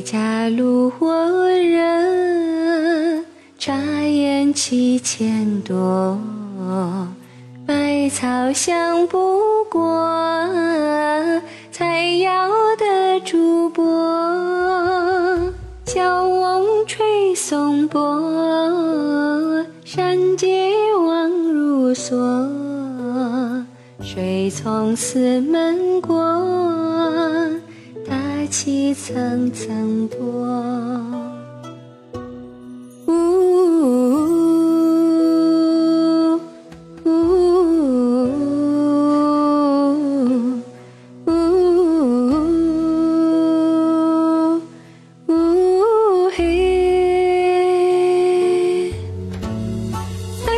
家路过人？眨眼七千多。百草香不过，采药的竹柏。小翁吹松柏，山阶望如梭。水从寺门过，起层层波。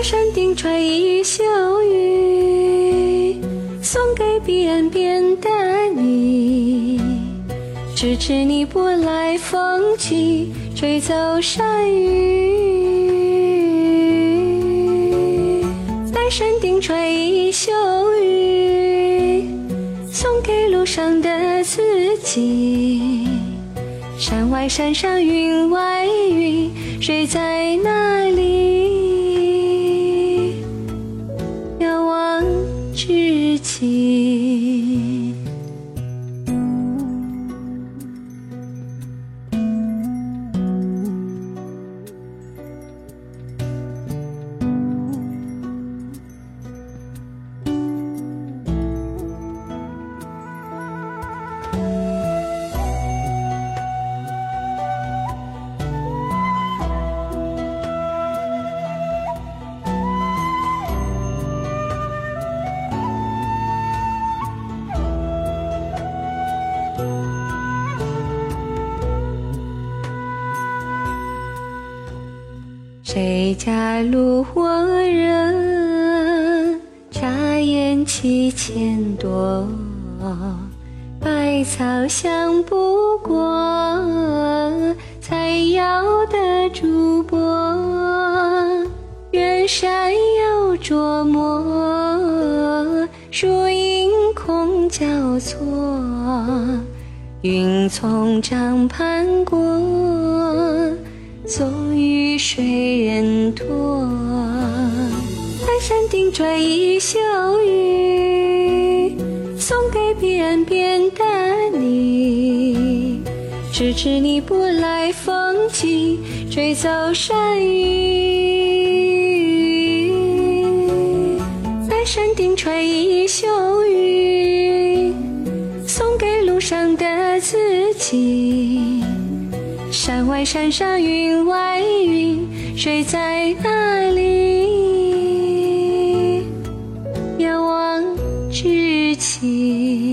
山顶穿一袖雨，送给彼岸边的。迟迟你拨来风起，吹走山雨。在山顶穿一袖雨，送给路上的自己。山外山上云外云，谁在那谁家路过人？眨眼七千多。百草香不过，采药的竹柏。远山有琢磨，树影空交错。云从帐畔过。坐于水人多，在山顶转一宿雨，送给彼岸边的你。迟迟你不来风起，吹走山雨。在山顶穿一袖雨，送给路上的自己。山外山上云外云，谁在哪里？心